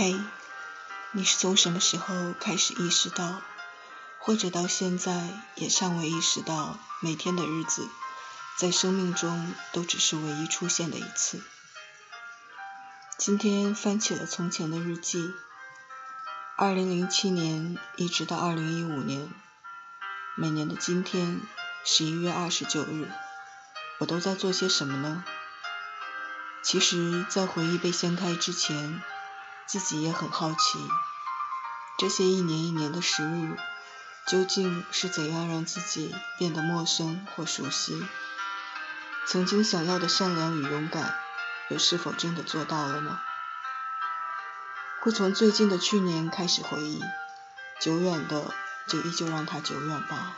嘿，你是从什么时候开始意识到，或者到现在也尚未意识到，每天的日子在生命中都只是唯一出现的一次？今天翻起了从前的日记，二零零七年一直到二零一五年，每年的今天，十一月二十九日，我都在做些什么呢？其实，在回忆被掀开之前，自己也很好奇，这些一年一年的时日，究竟是怎样让自己变得陌生或熟悉？曾经想要的善良与勇敢，又是否真的做到了呢？会从最近的去年开始回忆，久远的就依旧让它久远吧。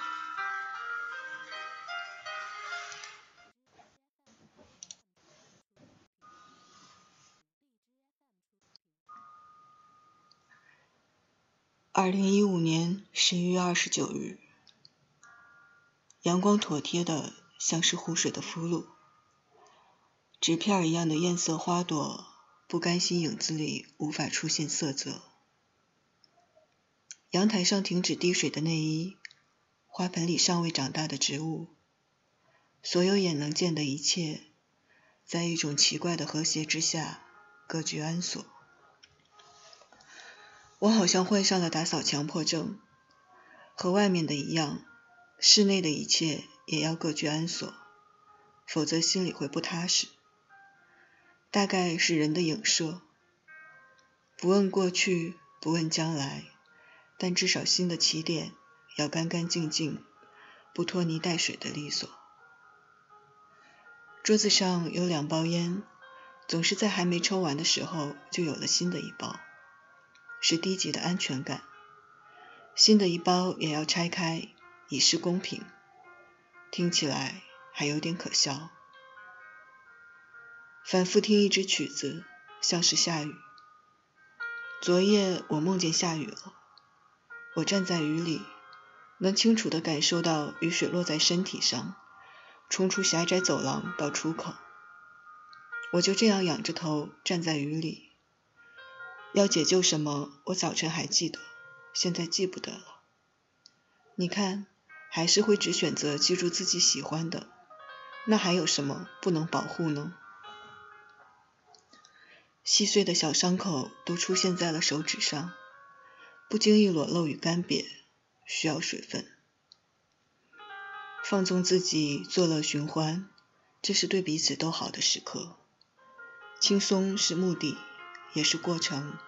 二零一五年十一月二十九日，阳光妥帖的像是湖水的俘虏，纸片一样的艳色花朵，不甘心影子里无法出现色泽。阳台上停止滴水的内衣，花盆里尚未长大的植物，所有眼能见的一切，在一种奇怪的和谐之下，各具安所。我好像患上了打扫强迫症，和外面的一样，室内的一切也要各居安所，否则心里会不踏实。大概是人的影射，不问过去，不问将来，但至少新的起点要干干净净，不拖泥带水的利索。桌子上有两包烟，总是在还没抽完的时候，就有了新的一包。是低级的安全感。新的一包也要拆开，以示公平。听起来还有点可笑。反复听一支曲子，像是下雨。昨夜我梦见下雨了。我站在雨里，能清楚地感受到雨水落在身体上，冲出狭窄走廊到出口。我就这样仰着头站在雨里。要解救什么？我早晨还记得，现在记不得了。你看，还是会只选择记住自己喜欢的，那还有什么不能保护呢？细碎的小伤口都出现在了手指上，不经意裸露与干瘪，需要水分。放纵自己，作乐循环，这是对彼此都好的时刻。轻松是目的。也是过程，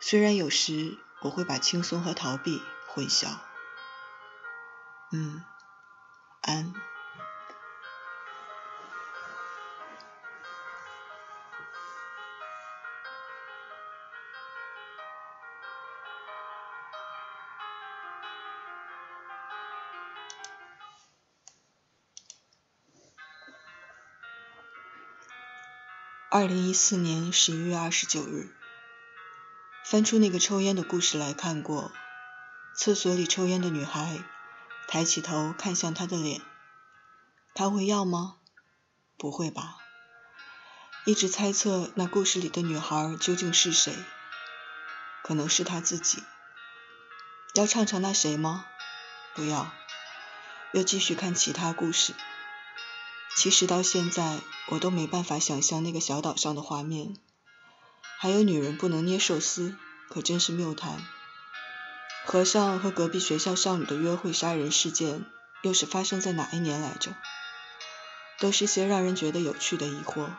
虽然有时我会把轻松和逃避混淆。嗯，安。二零一四年十一月二十九日，翻出那个抽烟的故事来看过。厕所里抽烟的女孩抬起头看向他的脸，他会要吗？不会吧。一直猜测那故事里的女孩究竟是谁，可能是他自己。要唱唱那谁吗？不要。又继续看其他故事。其实到现在，我都没办法想象那个小岛上的画面。还有女人不能捏寿司，可真是谬谈。和尚和隔壁学校少女的约会杀人事件，又是发生在哪一年来着？都是些让人觉得有趣的疑惑。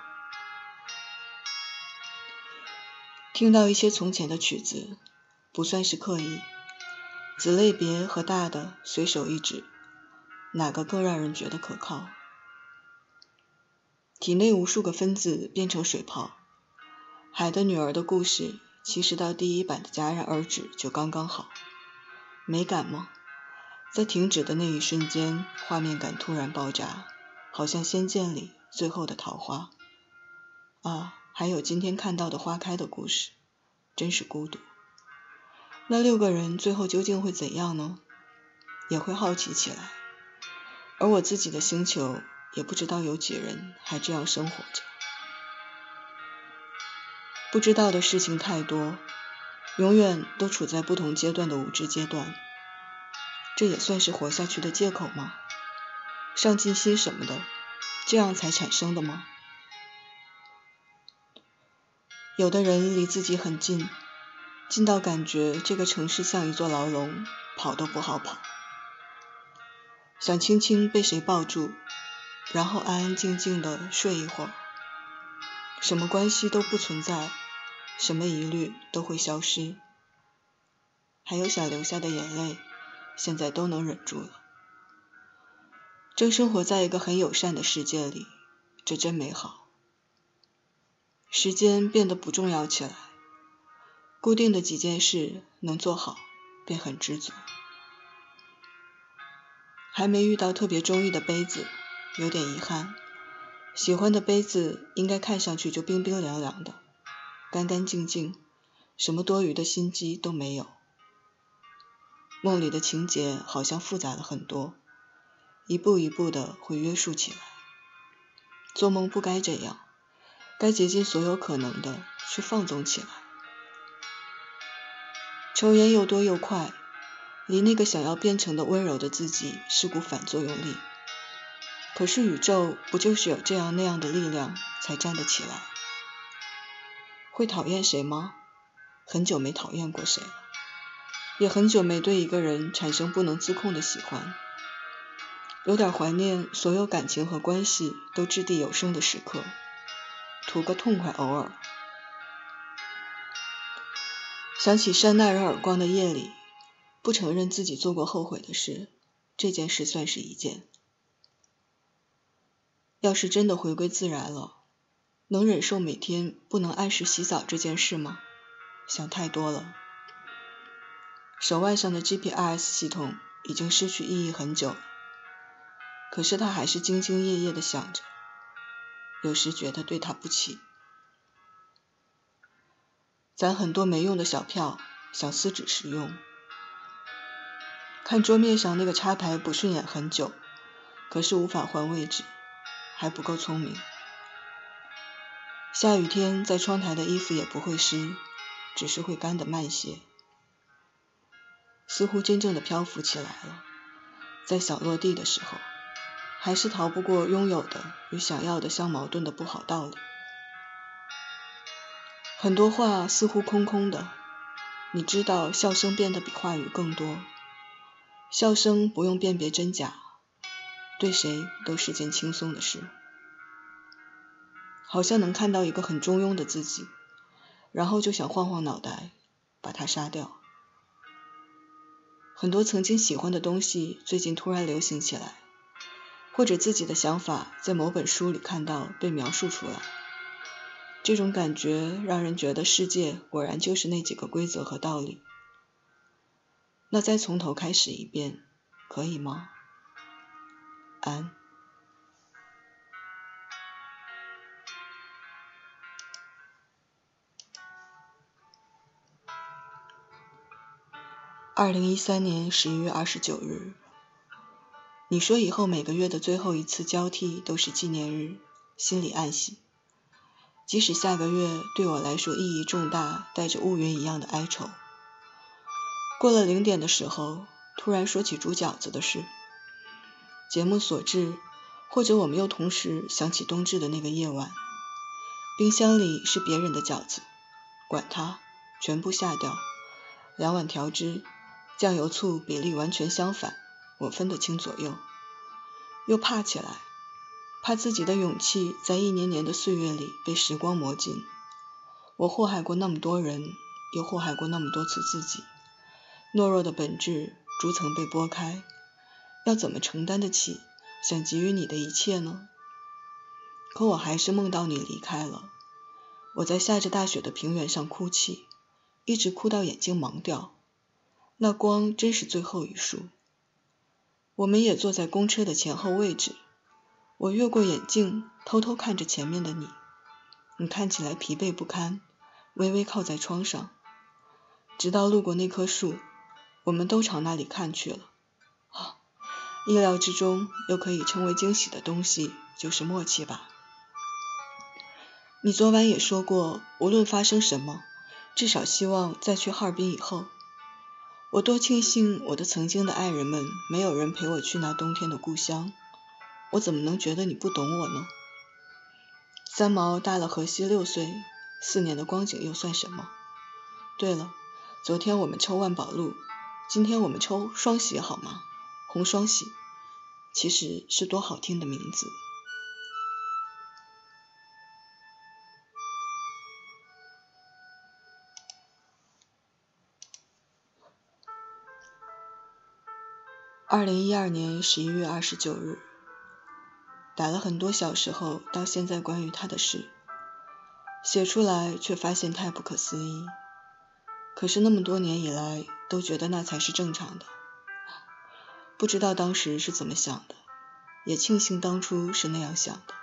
听到一些从前的曲子，不算是刻意，子类别和大的随手一指，哪个更让人觉得可靠？体内无数个分子变成水泡。海的女儿的故事，其实到第一版的戛然而止就刚刚好。美感吗？在停止的那一瞬间，画面感突然爆炸，好像《仙剑》里最后的桃花。啊，还有今天看到的花开的故事，真是孤独。那六个人最后究竟会怎样呢？也会好奇起来。而我自己的星球。也不知道有几人还这样生活着。不知道的事情太多，永远都处在不同阶段的无知阶段。这也算是活下去的借口吗？上进心什么的，这样才产生的吗？有的人离自己很近，近到感觉这个城市像一座牢笼，跑都不好跑。想轻轻被谁抱住，然后安安静静的睡一会儿，什么关系都不存在，什么疑虑都会消失，还有想流下的眼泪，现在都能忍住了。正生活在一个很友善的世界里，这真美好。时间变得不重要起来，固定的几件事能做好，便很知足。还没遇到特别中意的杯子，有点遗憾。喜欢的杯子应该看上去就冰冰凉凉的，干干净净，什么多余的心机都没有。梦里的情节好像复杂了很多，一步一步的会约束起来。做梦不该这样。该竭尽所有可能的去放纵起来。抽烟又多又快，离那个想要变成的温柔的自己是股反作用力。可是宇宙不就是有这样那样的力量才站得起来？会讨厌谁吗？很久没讨厌过谁了，也很久没对一个人产生不能自控的喜欢。有点怀念所有感情和关系都掷地有声的时刻。图个痛快，偶尔想起扇那人耳光的夜里，不承认自己做过后悔的事，这件事算是一件。要是真的回归自然了，能忍受每天不能按时洗澡这件事吗？想太多了。手腕上的 GPRS 系统已经失去意义很久，可是他还是兢兢业业的想着。有时觉得对他不起，攒很多没用的小票，想撕纸时用。看桌面上那个插排不顺眼很久，可是无法换位置，还不够聪明。下雨天在窗台的衣服也不会湿，只是会干得慢些。似乎真正的漂浮起来了，在想落地的时候。还是逃不过拥有的与想要的相矛盾的不好道理。很多话似乎空空的，你知道，笑声变得比话语更多。笑声不用辨别真假，对谁都是件轻松的事。好像能看到一个很中庸的自己，然后就想晃晃脑袋，把他杀掉。很多曾经喜欢的东西，最近突然流行起来。或者自己的想法在某本书里看到被描述出来，这种感觉让人觉得世界果然就是那几个规则和道理。那再从头开始一遍，可以吗？安。二零一三年十一月二十九日。你说以后每个月的最后一次交替都是纪念日，心里暗喜。即使下个月对我来说意义重大，带着乌云一样的哀愁。过了零点的时候，突然说起煮饺子的事。节目所致，或者我们又同时想起冬至的那个夜晚，冰箱里是别人的饺子，管它，全部下掉。两碗调汁，酱油醋比例完全相反。我分得清左右，又怕起来，怕自己的勇气在一年年的岁月里被时光磨尽。我祸害过那么多人，又祸害过那么多次自己。懦弱的本质逐层被剥开，要怎么承担得起想给予你的一切呢？可我还是梦到你离开了。我在下着大雪的平原上哭泣，一直哭到眼睛盲掉。那光真是最后一束。我们也坐在公车的前后位置，我越过眼镜，偷偷看着前面的你。你看起来疲惫不堪，微微靠在窗上。直到路过那棵树，我们都朝那里看去了。意料之中又可以称为惊喜的东西，就是默契吧。你昨晚也说过，无论发生什么，至少希望在去哈尔滨以后。我多庆幸我的曾经的爱人们没有人陪我去那冬天的故乡，我怎么能觉得你不懂我呢？三毛大了荷西六岁，四年的光景又算什么？对了，昨天我们抽万宝路，今天我们抽双喜好吗？红双喜，其实是多好听的名字。二零一二年十一月二十九日，打了很多小时候到现在关于他的事，写出来却发现太不可思议。可是那么多年以来都觉得那才是正常的，不知道当时是怎么想的，也庆幸当初是那样想的。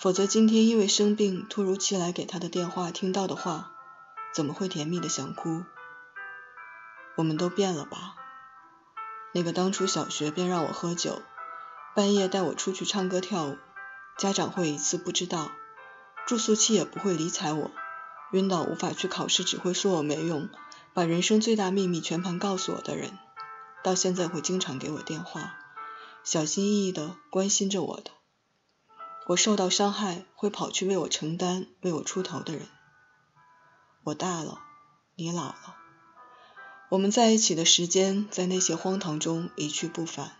否则今天因为生病突如其来给他的电话听到的话，怎么会甜蜜的想哭？我们都变了吧。那个当初小学便让我喝酒，半夜带我出去唱歌跳舞，家长会一次不知道，住宿期也不会理睬我，晕倒无法去考试只会说我没用，把人生最大秘密全盘告诉我的人，到现在会经常给我电话，小心翼翼的关心着我的，我受到伤害会跑去为我承担、为我出头的人，我大了，你老了。我们在一起的时间，在那些荒唐中一去不返，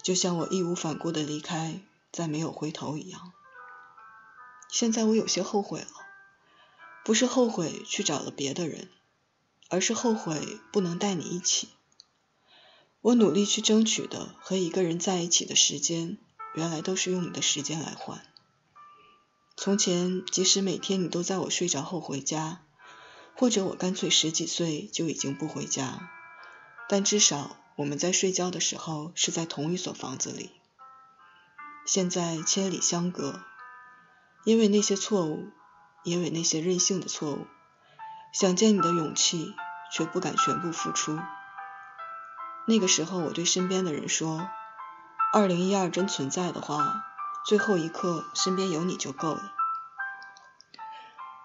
就像我义无反顾的离开，再没有回头一样。现在我有些后悔了，不是后悔去找了别的人，而是后悔不能带你一起。我努力去争取的和一个人在一起的时间，原来都是用你的时间来换。从前，即使每天你都在我睡着后回家。或者我干脆十几岁就已经不回家，但至少我们在睡觉的时候是在同一所房子里。现在千里相隔，因为那些错误，因为那些任性的错误，想见你的勇气却不敢全部付出。那个时候我对身边的人说：“二零一二真存在的话，最后一刻身边有你就够了。”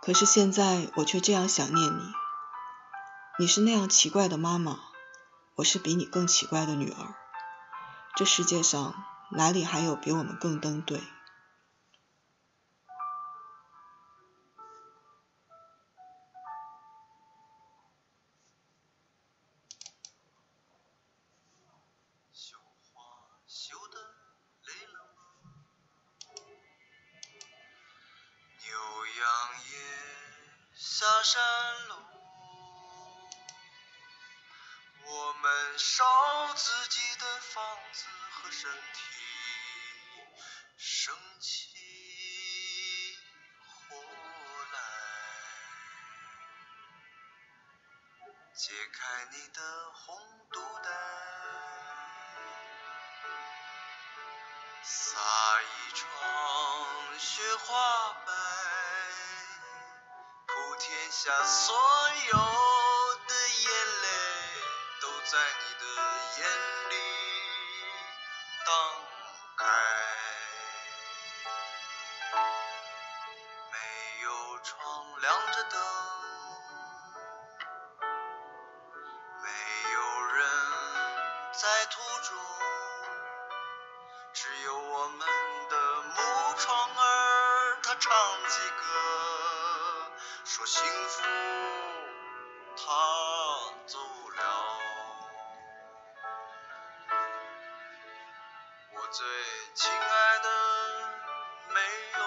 可是现在我却这样想念你，你是那样奇怪的妈妈，我是比你更奇怪的女儿，这世界上哪里还有比我们更登对？下所有的眼泪，都在你的眼里荡开。没有窗，亮着灯，没有人在途中，只有我们的木窗儿，它唱起歌。说幸福，他走了。我最亲爱的没有，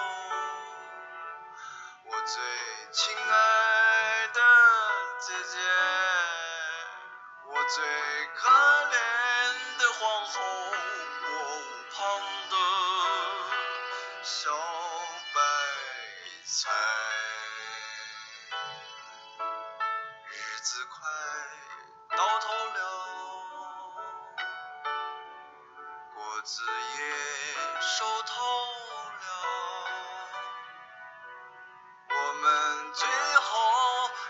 我最亲爱的姐姐，我最可怜的皇后，我屋旁的小子也熟透了，我们最后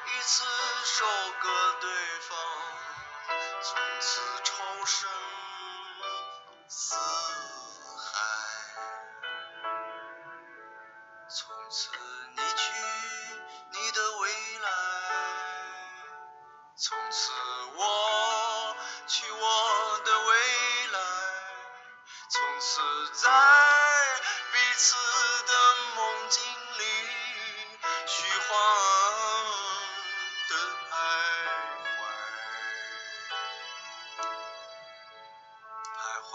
一次收割对方，从此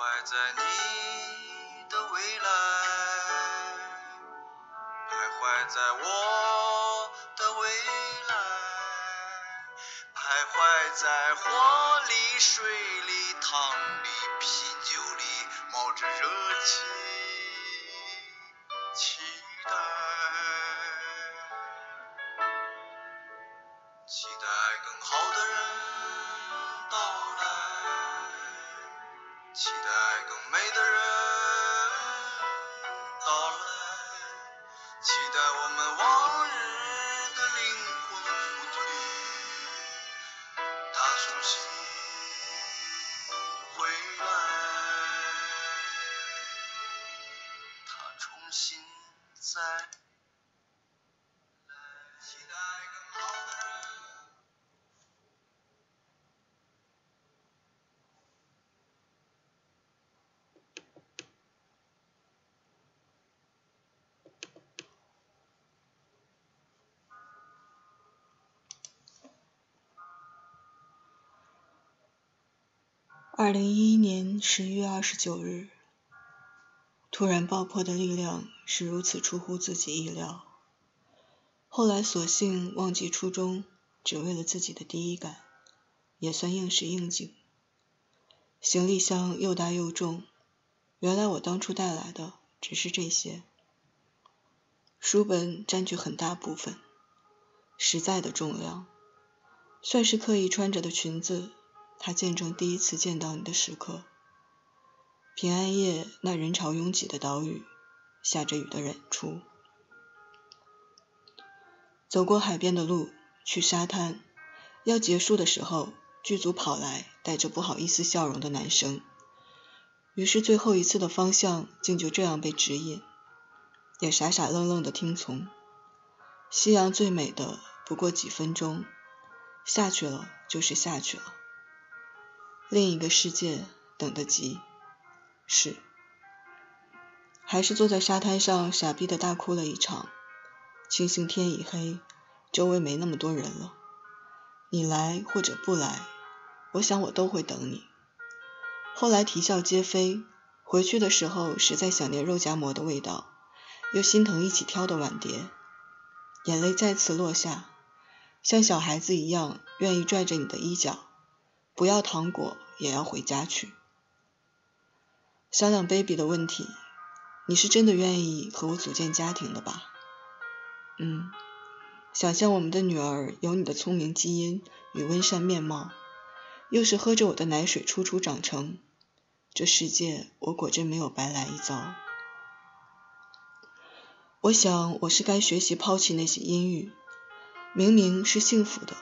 怀在你的未来。徘徊在我的未来，徘徊在火里、水里、汤里、啤酒里，冒着热气，二零一一年十一月二十九日，突然爆破的力量是如此出乎自己意料。后来索性忘记初衷，只为了自己的第一感，也算应时应景。行李箱又大又重，原来我当初带来的只是这些。书本占据很大部分，实在的重量，算是刻意穿着的裙子。它见证第一次见到你的时刻。平安夜那人潮拥挤的岛屿，下着雨的演出。走过海边的路，去沙滩。要结束的时候，剧组跑来，带着不好意思笑容的男生。于是最后一次的方向竟就这样被指引，也傻傻愣愣的听从。夕阳最美的不过几分钟，下去了就是下去了。另一个世界等得急，是，还是坐在沙滩上傻逼的大哭了一场。庆幸天已黑，周围没那么多人了。你来或者不来，我想我都会等你。后来啼笑皆非，回去的时候实在想念肉夹馍的味道，又心疼一起挑的碗碟，眼泪再次落下，像小孩子一样愿意拽着你的衣角。不要糖果，也要回家去。商量 baby 的问题，你是真的愿意和我组建家庭的吧？嗯，想象我们的女儿有你的聪明基因与温善面貌，又是喝着我的奶水初初长成，这世界我果真没有白来一遭。我想我是该学习抛弃那些阴郁，明明是幸福的。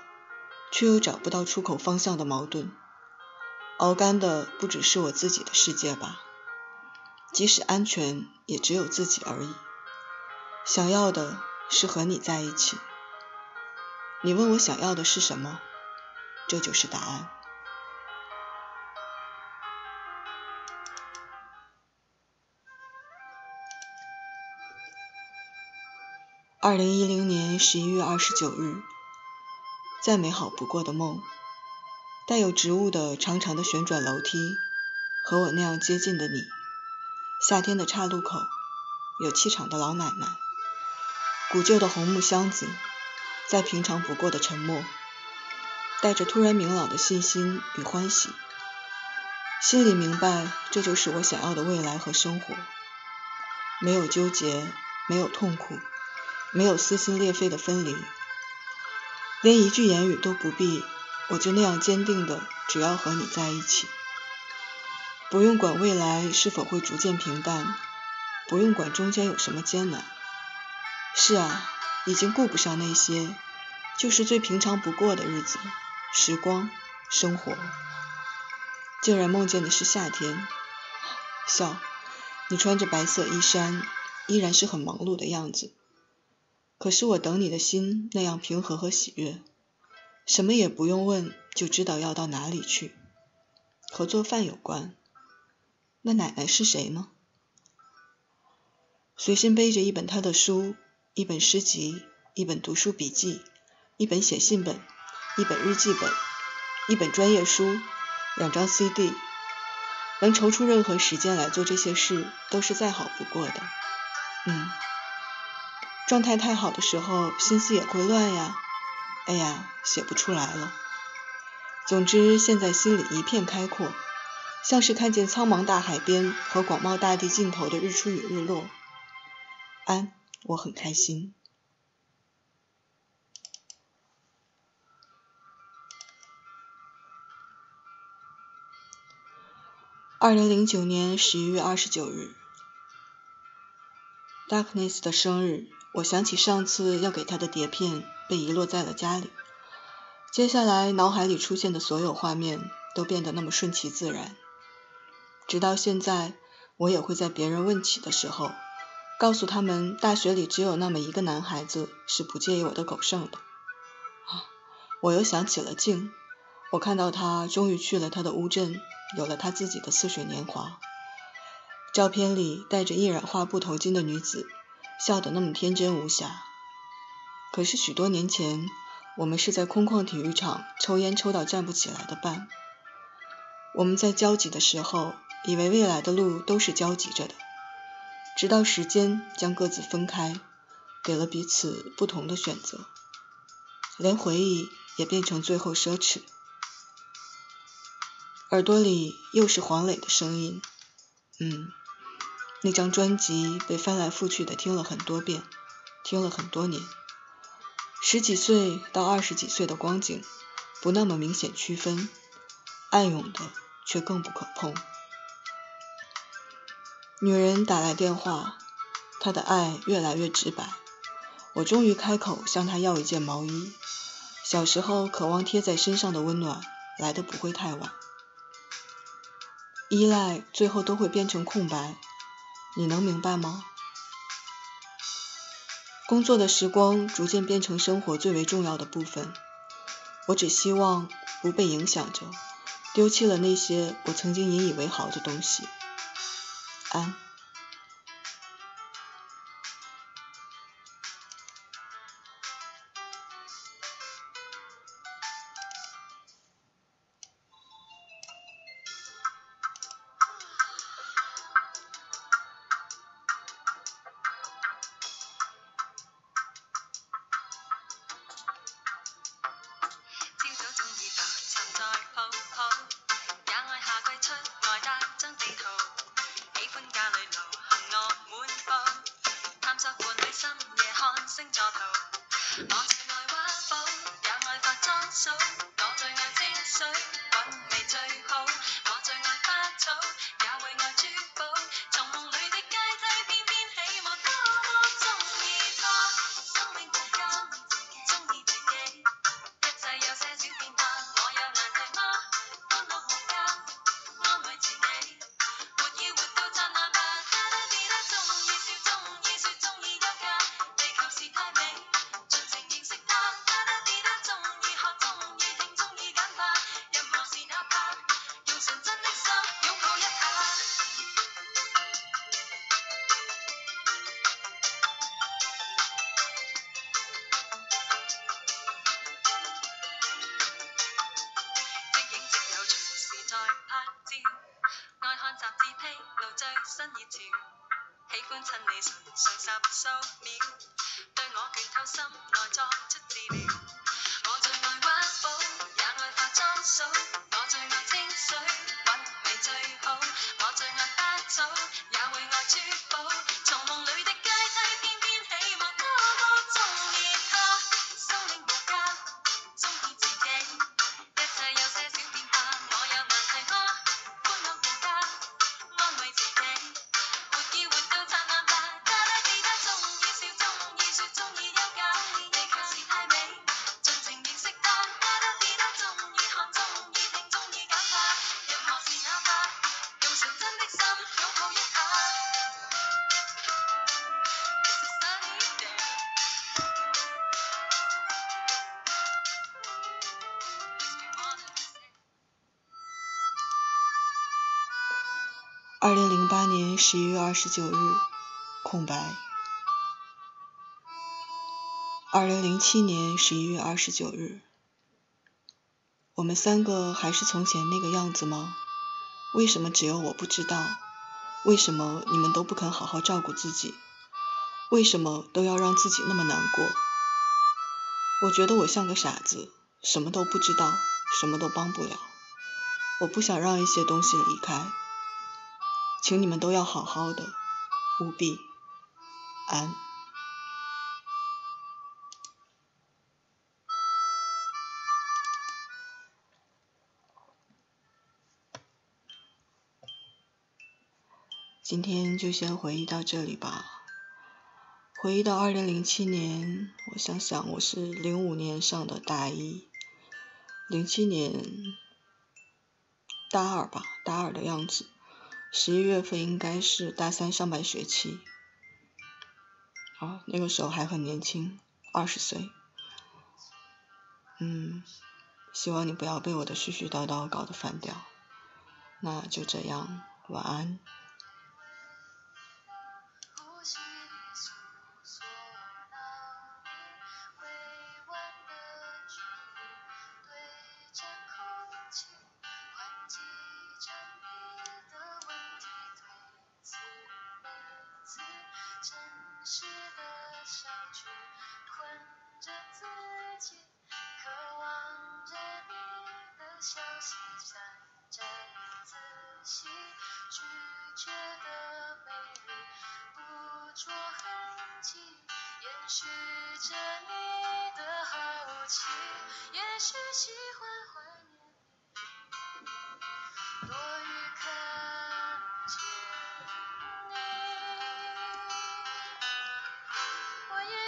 却又找不到出口方向的矛盾，熬干的不只是我自己的世界吧？即使安全，也只有自己而已。想要的是和你在一起。你问我想要的是什么？这就是答案。二零一零年十一月二十九日。再美好不过的梦，带有植物的长长的旋转楼梯，和我那样接近的你。夏天的岔路口，有气场的老奶奶，古旧的红木箱子，再平常不过的沉默，带着突然明朗的信心与欢喜。心里明白，这就是我想要的未来和生活。没有纠结，没有痛苦，没有撕心裂肺的分离。连一句言语都不必，我就那样坚定的，只要和你在一起。不用管未来是否会逐渐平淡，不用管中间有什么艰难。是啊，已经顾不上那些，就是最平常不过的日子、时光、生活。竟然梦见的是夏天，笑，你穿着白色衣衫，依然是很忙碌的样子。可是我等你的心那样平和和喜悦，什么也不用问就知道要到哪里去，和做饭有关。那奶奶是谁呢？随身背着一本她的书，一本诗集，一本读书笔记，一本写信本，一本日记本，一本专业书，两张 CD，能抽出任何时间来做这些事，都是再好不过的。嗯。状态太好的时候，心思也会乱呀。哎呀，写不出来了。总之，现在心里一片开阔，像是看见苍茫大海边和广袤大地尽头的日出与日落。安，我很开心。二零零九年十一月二十九日，Darkness 的生日。我想起上次要给他的碟片被遗落在了家里，接下来脑海里出现的所有画面都变得那么顺其自然，直到现在，我也会在别人问起的时候，告诉他们大学里只有那么一个男孩子是不介意我的狗剩的。啊，我又想起了静，我看到他终于去了他的乌镇，有了他自己的似水年华。照片里戴着印染花布头巾的女子。笑得那么天真无瑕，可是许多年前，我们是在空旷体育场抽烟抽到站不起来的伴。我们在交集的时候，以为未来的路都是交集着的，直到时间将各自分开，给了彼此不同的选择，连回忆也变成最后奢侈。耳朵里又是黄磊的声音，嗯。那张专辑被翻来覆去的听了很多遍，听了很多年。十几岁到二十几岁的光景，不那么明显区分，暗涌的却更不可碰。女人打来电话，她的爱越来越直白。我终于开口向她要一件毛衣。小时候渴望贴在身上的温暖，来的不会太晚。依赖最后都会变成空白。你能明白吗？工作的时光逐渐变成生活最为重要的部分，我只希望不被影响着，丢弃了那些我曾经引以为豪的东西。安。十一月二十九日，空白。二零零七年十一月二十九日，我们三个还是从前那个样子吗？为什么只有我不知道？为什么你们都不肯好好照顾自己？为什么都要让自己那么难过？我觉得我像个傻子，什么都不知道，什么都帮不了。我不想让一些东西离开。请你们都要好好的，务必安。今天就先回忆到这里吧。回忆到二零零七年，我想想，我是零五年上的大一，零七年大二吧，大二的样子。十一月份应该是大三上半学期，啊，那个时候还很年轻，二十岁。嗯，希望你不要被我的絮絮叨叨搞得烦掉。那就这样，晚安。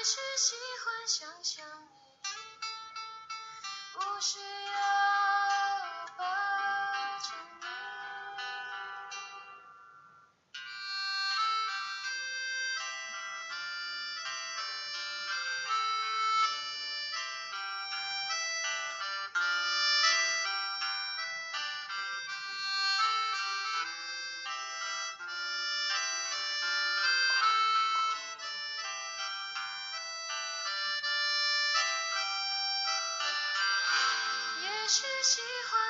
还是喜欢想象你，不需要是喜欢